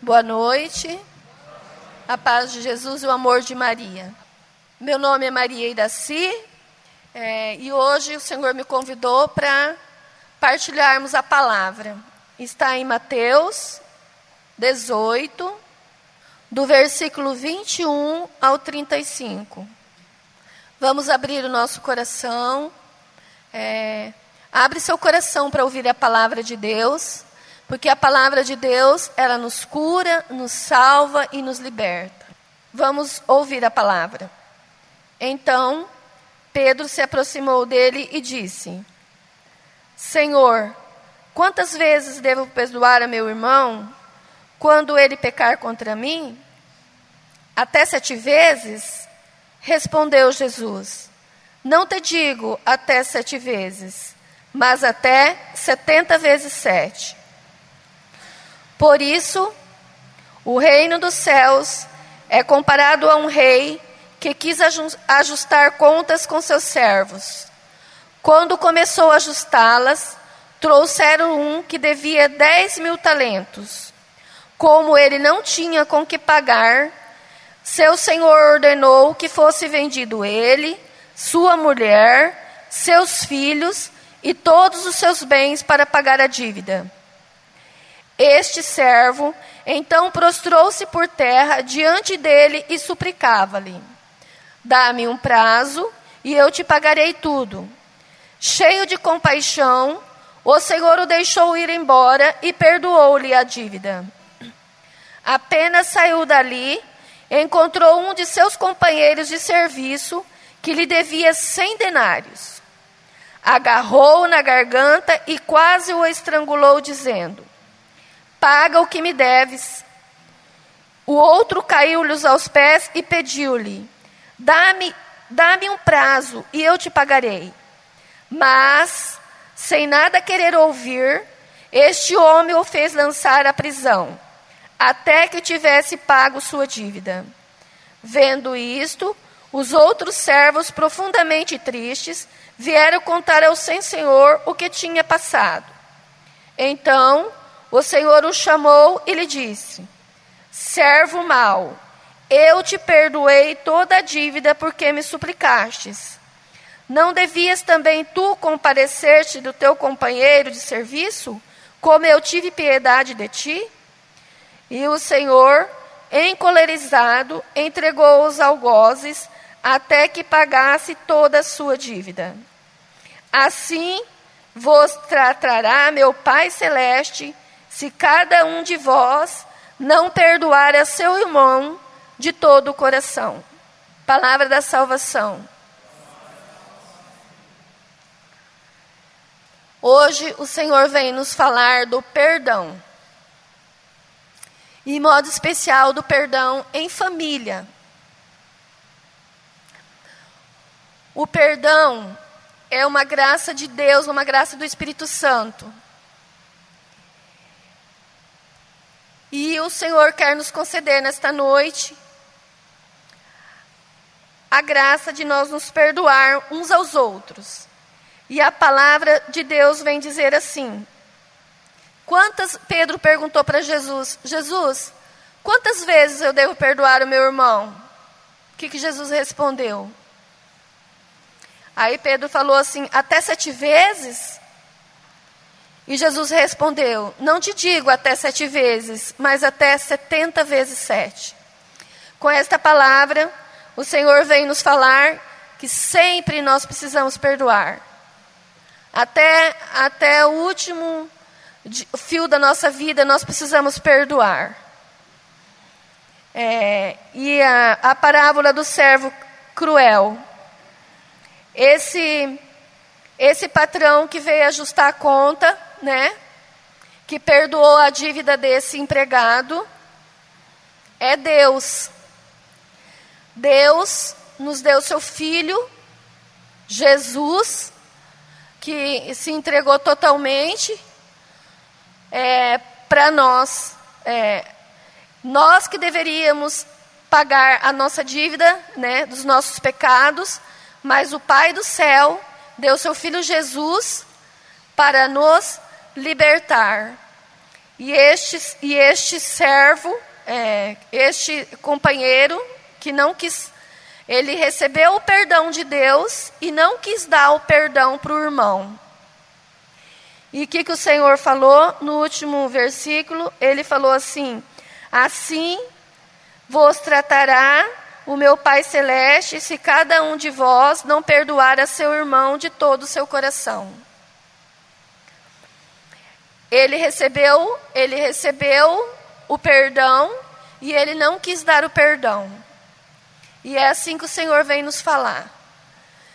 Boa noite. A paz de Jesus e o amor de Maria. Meu nome é Maria Iraci é, e hoje o Senhor me convidou para partilharmos a palavra. Está em Mateus 18, do versículo 21 ao 35. Vamos abrir o nosso coração. É, abre seu coração para ouvir a palavra de Deus, porque a palavra de Deus, ela nos cura, nos salva e nos liberta. Vamos ouvir a palavra. Então, Pedro se aproximou dele e disse: Senhor, quantas vezes devo perdoar a meu irmão quando ele pecar contra mim? Até sete vezes? Respondeu Jesus: Não te digo até sete vezes, mas até setenta vezes sete. Por isso, o reino dos céus é comparado a um rei que quis ajustar contas com seus servos. Quando começou a ajustá-las, trouxeram um que devia dez mil talentos. Como ele não tinha com que pagar, seu senhor ordenou que fosse vendido ele, sua mulher, seus filhos e todos os seus bens para pagar a dívida. Este servo então prostrou-se por terra diante dele e suplicava-lhe: Dá-me um prazo e eu te pagarei tudo. Cheio de compaixão, o Senhor o deixou ir embora e perdoou-lhe a dívida. Apenas saiu dali encontrou um de seus companheiros de serviço que lhe devia cem denários. Agarrou-o na garganta e quase o estrangulou, dizendo: Paga o que me deves. O outro caiu-lhes aos pés e pediu-lhe: Dá-me dá-me um prazo e eu te pagarei. Mas, sem nada querer ouvir, este homem o fez lançar à prisão até que tivesse pago sua dívida. Vendo isto, os outros servos, profundamente tristes, vieram contar ao sem senhor o que tinha passado. Então, o senhor o chamou e lhe disse: Servo mau, eu te perdoei toda a dívida porque me suplicastes. Não devias também tu comparecer-te do teu companheiro de serviço, como eu tive piedade de ti? E o Senhor, encolerizado, entregou os algozes até que pagasse toda a sua dívida. Assim vos tratará meu Pai Celeste, se cada um de vós não perdoar a seu irmão de todo o coração. Palavra da salvação. Hoje o Senhor vem nos falar do perdão e, em modo especial, do perdão em família. O perdão é uma graça de Deus, uma graça do Espírito Santo. E o Senhor quer nos conceder nesta noite a graça de nós nos perdoar uns aos outros. E a palavra de Deus vem dizer assim: Quantas, Pedro perguntou para Jesus, Jesus, quantas vezes eu devo perdoar o meu irmão? O que, que Jesus respondeu? Aí Pedro falou assim, até sete vezes? E Jesus respondeu, não te digo até sete vezes, mas até setenta vezes sete. Com esta palavra, o Senhor vem nos falar que sempre nós precisamos perdoar. Até, até o último fio da nossa vida, nós precisamos perdoar. É, e a, a parábola do servo cruel. Esse, esse patrão que veio ajustar a conta, né? Que perdoou a dívida desse empregado, é Deus. Deus nos deu seu filho, Jesus, que se entregou totalmente é, para nós. É, nós que deveríamos pagar a nossa dívida, né, dos nossos pecados, mas o Pai do céu deu seu Filho Jesus para nos libertar. E este, e este servo, é, este companheiro que não quis, ele recebeu o perdão de Deus e não quis dar o perdão para o irmão. E o que, que o Senhor falou no último versículo? Ele falou assim: Assim vos tratará o meu Pai Celeste se cada um de vós não perdoar a seu irmão de todo o seu coração. Ele recebeu, ele recebeu o perdão e ele não quis dar o perdão. E é assim que o Senhor vem nos falar.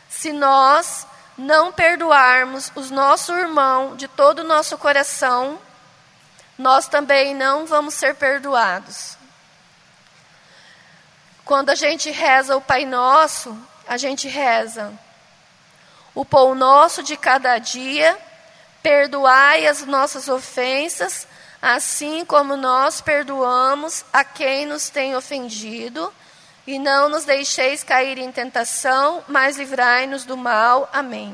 Se nós não perdoarmos os nosso irmão de todo o nosso coração, nós também não vamos ser perdoados. Quando a gente reza o Pai Nosso, a gente reza o pão nosso de cada dia, perdoai as nossas ofensas, assim como nós perdoamos a quem nos tem ofendido e não nos deixeis cair em tentação, mas livrai-nos do mal. Amém.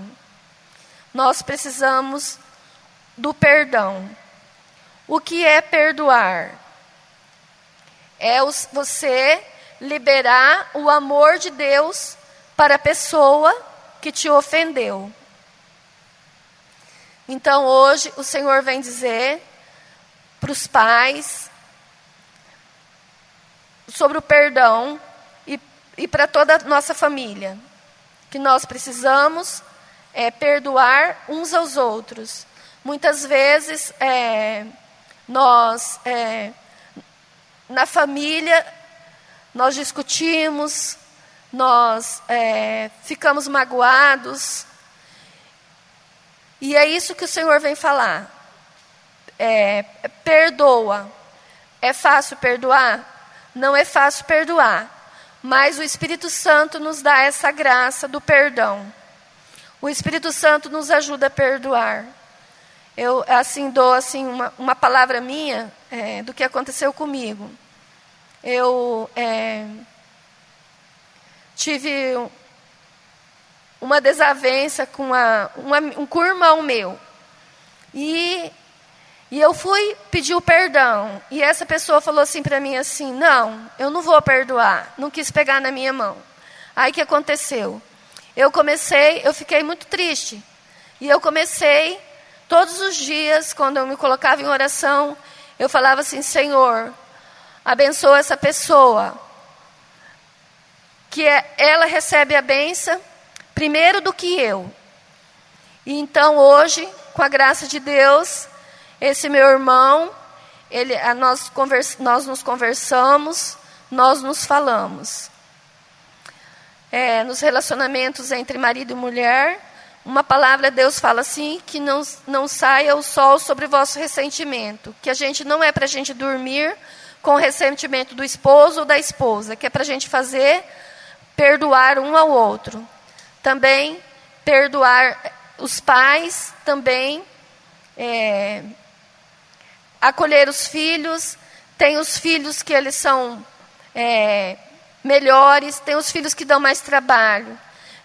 Nós precisamos do perdão. O que é perdoar? É você liberar o amor de Deus para a pessoa que te ofendeu. Então hoje o Senhor vem dizer para os pais sobre o perdão e para toda a nossa família. Que nós precisamos é, perdoar uns aos outros. Muitas vezes, é, nós, é, na família, nós discutimos, nós é, ficamos magoados. E é isso que o Senhor vem falar. É, perdoa. É fácil perdoar? Não é fácil perdoar. Mas o Espírito Santo nos dá essa graça do perdão. O Espírito Santo nos ajuda a perdoar. Eu assim dou assim uma, uma palavra minha é, do que aconteceu comigo. Eu é, tive uma desavença com uma, uma, um curmão meu. E e eu fui pedir o perdão. E essa pessoa falou assim para mim assim: "Não, eu não vou perdoar". Não quis pegar na minha mão. Aí que aconteceu? Eu comecei, eu fiquei muito triste. E eu comecei todos os dias quando eu me colocava em oração, eu falava assim: "Senhor, abençoa essa pessoa". Que é, ela recebe a benção primeiro do que eu. E então hoje, com a graça de Deus, esse meu irmão, ele, nós, convers, nós nos conversamos, nós nos falamos. É, nos relacionamentos entre marido e mulher, uma palavra Deus fala assim, que não, não saia o sol sobre o vosso ressentimento. Que a gente não é para a gente dormir com o ressentimento do esposo ou da esposa, que é para a gente fazer perdoar um ao outro. Também perdoar os pais, também é, acolher os filhos, tem os filhos que eles são é, melhores, tem os filhos que dão mais trabalho.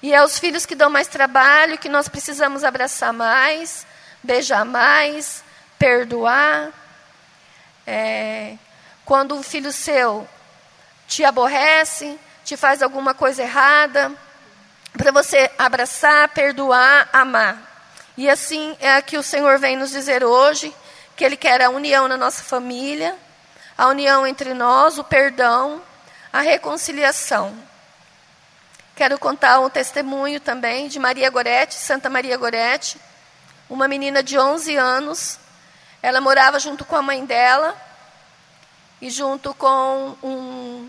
E é os filhos que dão mais trabalho que nós precisamos abraçar mais, beijar mais, perdoar. É, quando um filho seu te aborrece, te faz alguma coisa errada, para você abraçar, perdoar, amar. E assim é que o Senhor vem nos dizer hoje que Ele quer a união na nossa família, a união entre nós, o perdão, a reconciliação. Quero contar um testemunho também de Maria Gorete, Santa Maria Gorete, uma menina de 11 anos. Ela morava junto com a mãe dela e junto com um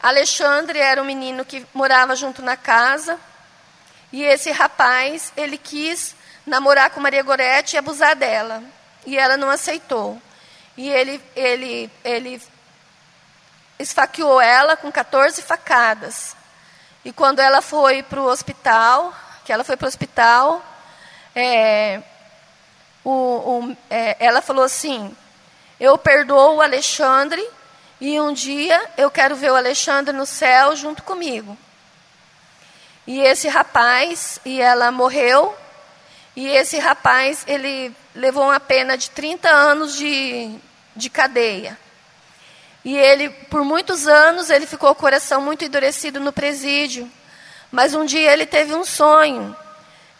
Alexandre, era um menino que morava junto na casa. E esse rapaz, ele quis namorar com Maria Gorete e abusar dela e ela não aceitou. E ele, ele, ele esfaqueou ela com 14 facadas. E quando ela foi para o hospital, que ela foi para o hospital, é, o, é, ela falou assim: Eu perdoo o Alexandre e um dia eu quero ver o Alexandre no céu junto comigo. E esse rapaz, e ela morreu, e esse rapaz, ele levou uma pena de 30 anos de, de cadeia. E ele, por muitos anos, ele ficou o coração muito endurecido no presídio. Mas um dia ele teve um sonho,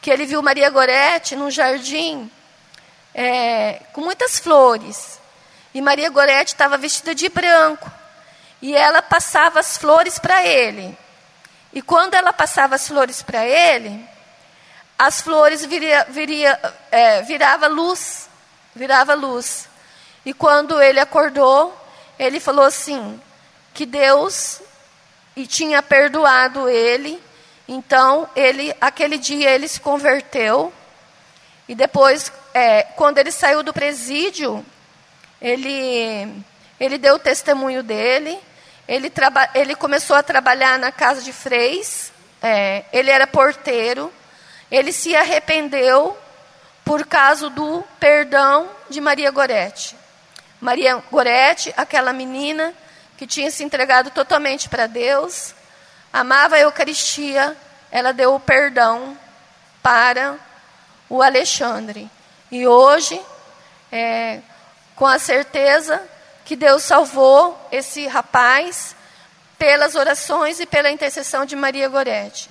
que ele viu Maria Gorete num jardim é, com muitas flores. E Maria Gorete estava vestida de branco. E ela passava as flores para ele. E quando ela passava as flores para ele, as flores viria, viria, é, virava luz, virava luz. E quando ele acordou, ele falou assim, que Deus e tinha perdoado ele. Então, ele, aquele dia ele se converteu. E depois, é, quando ele saiu do presídio, ele, ele deu o testemunho dele. Ele, ele começou a trabalhar na casa de Freis. É, ele era porteiro. Ele se arrependeu por causa do perdão de Maria Gorete. Maria Gorete, aquela menina que tinha se entregado totalmente para Deus, amava a Eucaristia, ela deu o perdão para o Alexandre. E hoje, é, com a certeza que Deus salvou esse rapaz pelas orações e pela intercessão de Maria Gorete.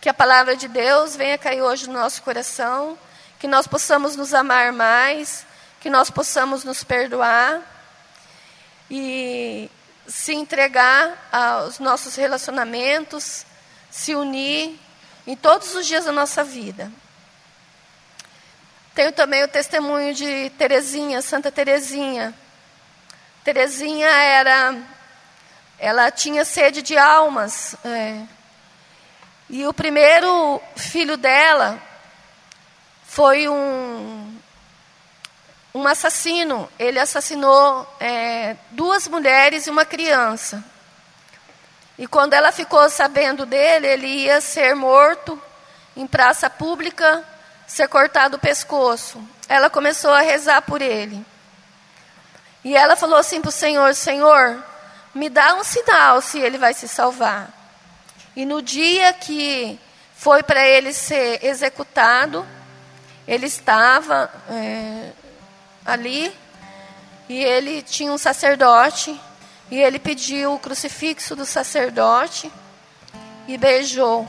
Que a palavra de Deus venha cair hoje no nosso coração, que nós possamos nos amar mais, que nós possamos nos perdoar e se entregar aos nossos relacionamentos, se unir em todos os dias da nossa vida. Tenho também o testemunho de Terezinha, Santa Terezinha. Terezinha era, ela tinha sede de almas. É, e o primeiro filho dela foi um, um assassino. Ele assassinou é, duas mulheres e uma criança. E quando ela ficou sabendo dele, ele ia ser morto em praça pública, ser cortado o pescoço. Ela começou a rezar por ele. E ela falou assim para o Senhor: Senhor, me dá um sinal se ele vai se salvar. E no dia que foi para ele ser executado, ele estava é, ali e ele tinha um sacerdote e ele pediu o crucifixo do sacerdote e beijou.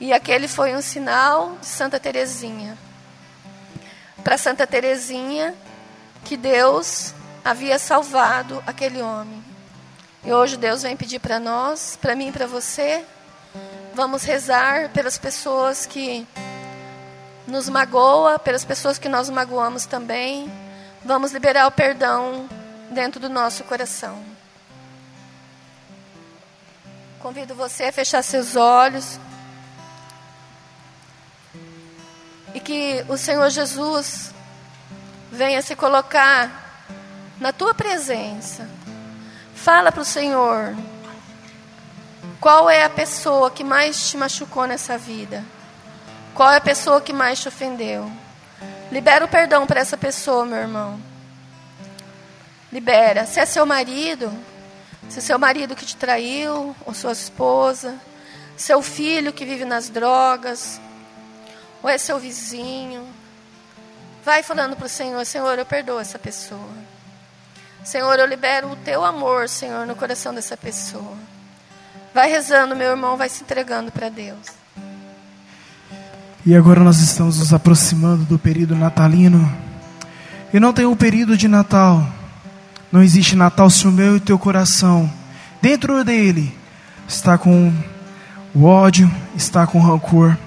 E aquele foi um sinal de Santa Teresinha. Para Santa Teresinha que Deus havia salvado aquele homem. E hoje Deus vem pedir para nós, para mim e para você, Vamos rezar pelas pessoas que nos magoa, pelas pessoas que nós magoamos também. Vamos liberar o perdão dentro do nosso coração. Convido você a fechar seus olhos. E que o Senhor Jesus venha se colocar na tua presença. Fala para o Senhor. Qual é a pessoa que mais te machucou nessa vida? Qual é a pessoa que mais te ofendeu? Libera o perdão para essa pessoa, meu irmão. Libera. Se é seu marido, se é seu marido que te traiu, ou sua esposa, seu filho que vive nas drogas, ou é seu vizinho, vai falando para o Senhor: Senhor, eu perdoo essa pessoa. Senhor, eu libero o teu amor, Senhor, no coração dessa pessoa. Vai rezando, meu irmão, vai se entregando para Deus. E agora nós estamos nos aproximando do período natalino. E não tem um período de Natal. Não existe Natal se o meu e o teu coração, dentro dele, está com o ódio, está com rancor.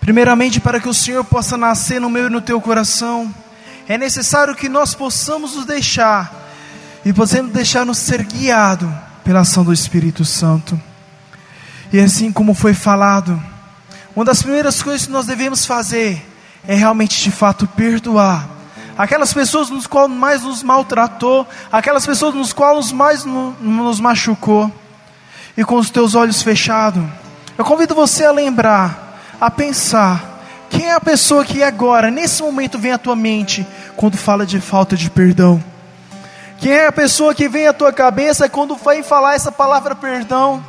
Primeiramente, para que o Senhor possa nascer no meu e no teu coração, é necessário que nós possamos nos deixar e possamos deixar nos ser guiado pela ação do Espírito Santo. E assim como foi falado, uma das primeiras coisas que nós devemos fazer é realmente de fato perdoar aquelas pessoas nos quais mais nos maltratou, aquelas pessoas nos quais mais nos machucou. E com os teus olhos fechados, eu convido você a lembrar, a pensar, quem é a pessoa que agora, nesse momento, vem à tua mente quando fala de falta de perdão? Quem é a pessoa que vem à tua cabeça quando vai falar essa palavra perdão?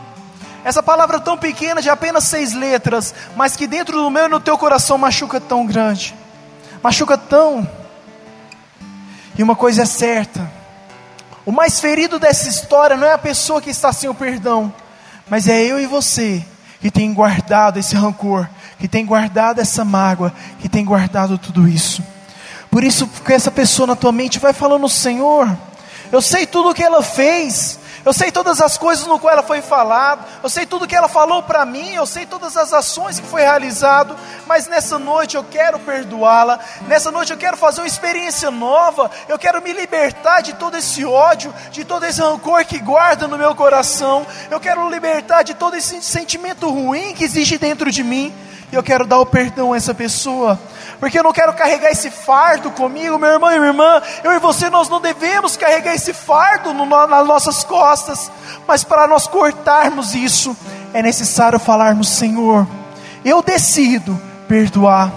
Essa palavra tão pequena, de apenas seis letras, mas que dentro do meu e no teu coração machuca tão grande, machuca tão. E uma coisa é certa: O mais ferido dessa história não é a pessoa que está sem o perdão, mas é eu e você que tem guardado esse rancor, que tem guardado essa mágoa, que tem guardado tudo isso. Por isso, que essa pessoa na tua mente vai falando, Senhor, eu sei tudo o que ela fez, eu sei todas as coisas no qual ela foi falada, eu sei tudo que ela falou para mim, eu sei todas as ações que foi realizado, mas nessa noite eu quero perdoá-la, nessa noite eu quero fazer uma experiência nova, eu quero me libertar de todo esse ódio, de todo esse rancor que guarda no meu coração, eu quero libertar de todo esse sentimento ruim que existe dentro de mim, e eu quero dar o perdão a essa pessoa porque eu não quero carregar esse fardo comigo, meu irmão e minha irmã. Eu e você, nós não devemos carregar esse fardo no, nas nossas costas, mas para nós cortarmos isso, é necessário falarmos: Senhor, eu decido perdoar.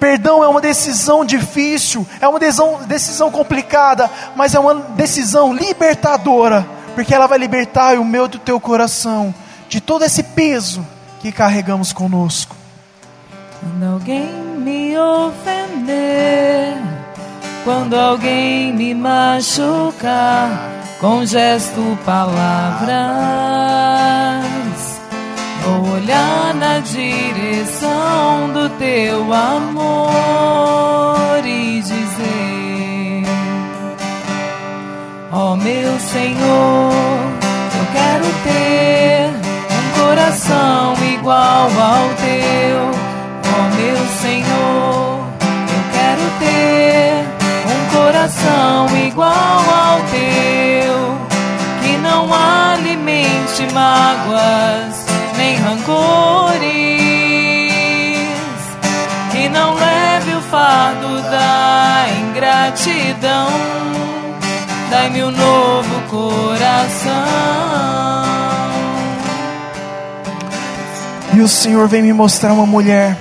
Perdão é uma decisão difícil, é uma decisão, decisão complicada, mas é uma decisão libertadora, porque ela vai libertar o meu e o teu coração de todo esse peso que carregamos conosco. Quando alguém me ofender, quando alguém me machucar, com gesto, palavras, vou olhar na direção do teu amor e dizer: Ó oh, meu Senhor, eu quero ter um coração igual ao teu Senhor, eu quero ter um coração igual ao teu, que não alimente mágoas nem rancores, que não leve o fardo da ingratidão. Dai-me um novo coração. E o Senhor vem me mostrar uma mulher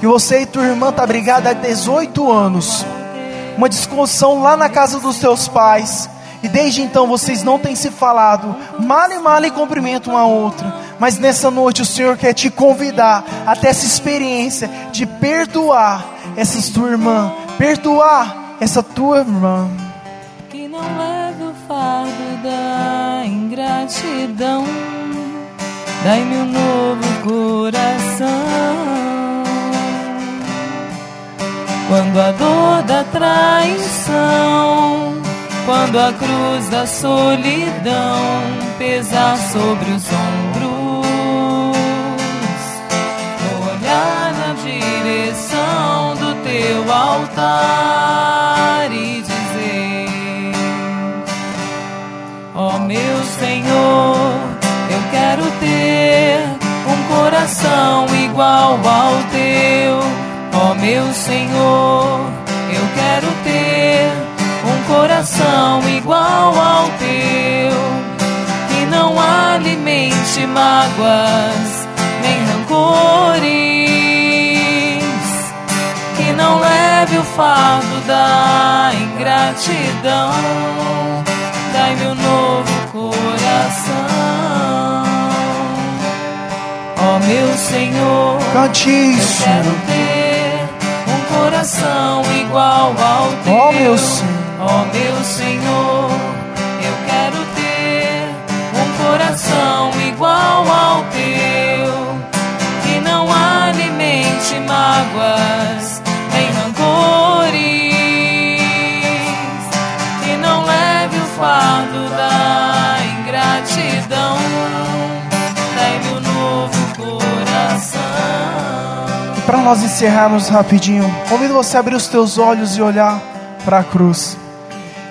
que você e tua irmã tá brigada há 18 anos. Uma discussão lá na casa dos teus pais. E desde então vocês não têm se falado. Mal e mal e cumprimentam uma outra. Mas nessa noite o Senhor quer te convidar até essa experiência de perdoar essa tua irmã. Perdoar essa tua irmã. Que não leve o fardo da ingratidão. Dai-me um novo coração. Quando a dor da traição, quando a cruz da solidão pesar sobre os ombros, olhar na direção do teu altar e dizer: Ó oh, meu Senhor, eu quero ter um coração igual ao teu meu Senhor, eu quero ter um coração igual ao teu, que não alimente mágoas nem rancores, que não leve o fardo da ingratidão. Dai-me um novo coração. Ó oh, meu Senhor, Cante isso. eu quero ter coração igual ao teu. Ó oh, meu Senhor, oh, meu Senhor, nós encerrarmos rapidinho, convido você a abrir os teus olhos e olhar para a cruz.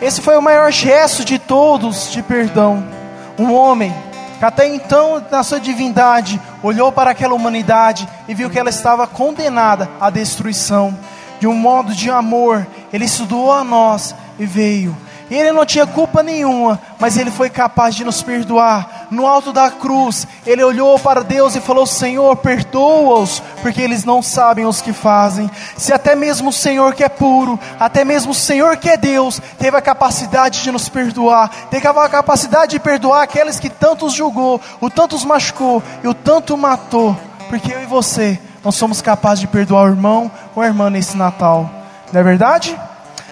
Esse foi o maior gesto de todos de perdão. Um homem que até então, na sua divindade, olhou para aquela humanidade e viu que ela estava condenada à destruição. De um modo de amor, ele se doou a nós e veio e ele não tinha culpa nenhuma, mas ele foi capaz de nos perdoar. No alto da cruz, ele olhou para Deus e falou: Senhor, perdoa-os, porque eles não sabem os que fazem. Se até mesmo o Senhor que é puro, até mesmo o Senhor que é Deus, teve a capacidade de nos perdoar, teve a capacidade de perdoar aqueles que tantos julgou, o tantos machucou e o tanto matou, porque eu e você não somos capazes de perdoar o irmão ou a irmã nesse Natal, não é verdade?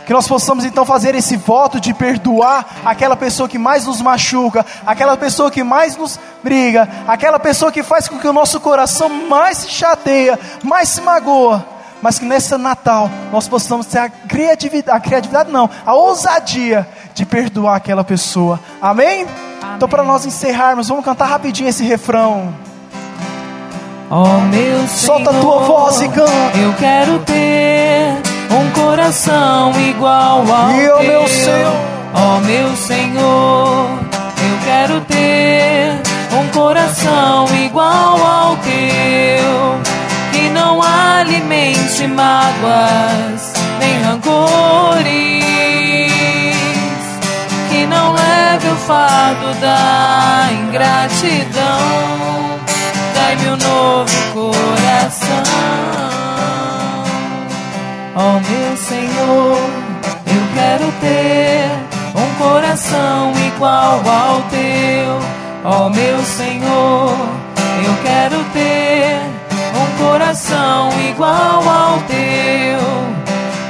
Que nós possamos então fazer esse voto de perdoar aquela pessoa que mais nos machuca, aquela pessoa que mais nos briga, aquela pessoa que faz com que o nosso coração mais se chateia, mais se magoa. Mas que nesse Natal nós possamos ter a criatividade, a criatividade não, a ousadia de perdoar aquela pessoa. Amém? Amém. Então, para nós encerrarmos, vamos cantar rapidinho esse refrão. Oh meu Solta Senhor, a tua voz e canta. Eu quero ter um coração igual ao e teu. meu Senhor. Oh meu Senhor, eu quero ter um coração igual ao teu, que não alimente mágoas nem rancores, que não leve o fardo da ingratidão dai-me um novo coração. Ó oh, meu Senhor, eu quero ter um coração igual ao teu. Ó oh, meu Senhor, eu quero ter um coração igual ao teu,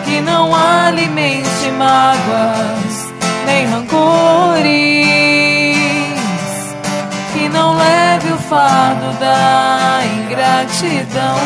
que não alimente mágoas nem rancores não leve o fardo da ingratidão.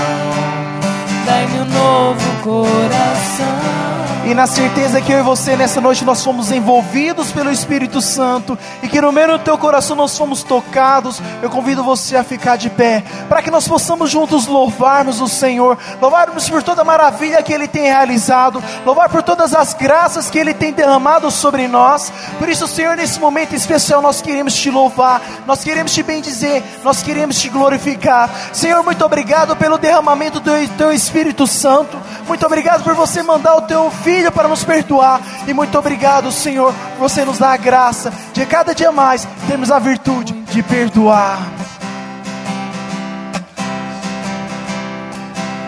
Dai-me um novo coração. E na certeza que eu e você nessa noite nós fomos envolvidos pelo Espírito Santo e que no meio do teu coração nós fomos tocados, eu convido você a ficar de pé, para que nós possamos juntos louvarmos o Senhor, louvarmos por toda a maravilha que Ele tem realizado, louvar por todas as graças que Ele tem derramado sobre nós. Por isso, Senhor, nesse momento especial nós queremos te louvar, nós queremos te bendizer, nós queremos te glorificar. Senhor, muito obrigado pelo derramamento do teu Espírito Santo, muito obrigado por você mandar o teu filho para nos perdoar. E muito obrigado, Senhor, por você nos dar a graça de cada dia mais termos a virtude de perdoar.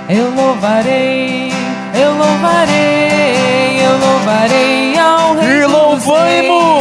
Eu louvarei, eu louvarei, eu louvarei ao Rei. E louvamos!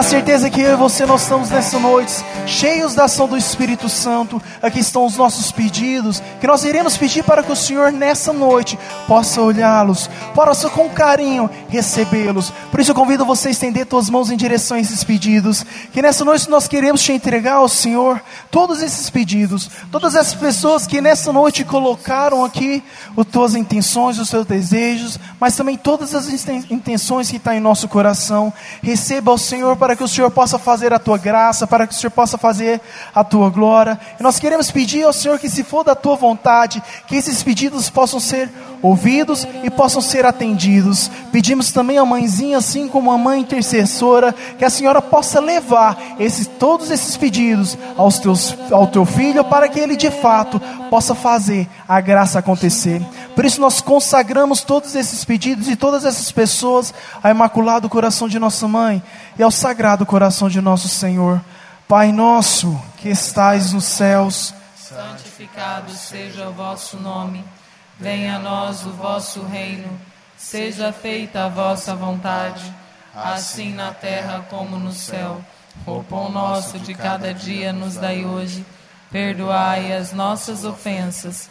Na certeza que eu e você nós estamos nessa noite cheios da ação do Espírito Santo. Aqui estão os nossos pedidos, que nós iremos pedir para que o Senhor nessa noite possa olhá-los, possa com carinho recebê-los. Por isso eu convido você a estender suas mãos em direção a esses pedidos, que nessa noite nós queremos te entregar ao Senhor todos esses pedidos, todas as pessoas que nessa noite colocaram aqui as tuas intenções, os seus desejos, mas também todas as intenções que estão em nosso coração. Receba ao Senhor para que o Senhor possa fazer a tua graça, para que o Senhor possa fazer a tua glória. E nós queremos pedir ao Senhor que, se for da tua vontade, que esses pedidos possam ser ouvidos e possam ser atendidos. Pedimos também a mãezinha, assim como a mãe intercessora, que a senhora possa levar esses, todos esses pedidos aos teus, ao teu filho, para que ele de fato possa fazer a graça acontecer. Por isso nós consagramos todos esses pedidos e todas essas pessoas ao Imaculado Coração de nossa mãe e ao Sagrado Coração de nosso Senhor. Pai nosso que estais nos céus, santificado seja o vosso nome. Venha a nós o vosso reino, seja feita a vossa vontade, assim na terra como no céu. O pão nosso de cada dia nos dai hoje. Perdoai as nossas ofensas,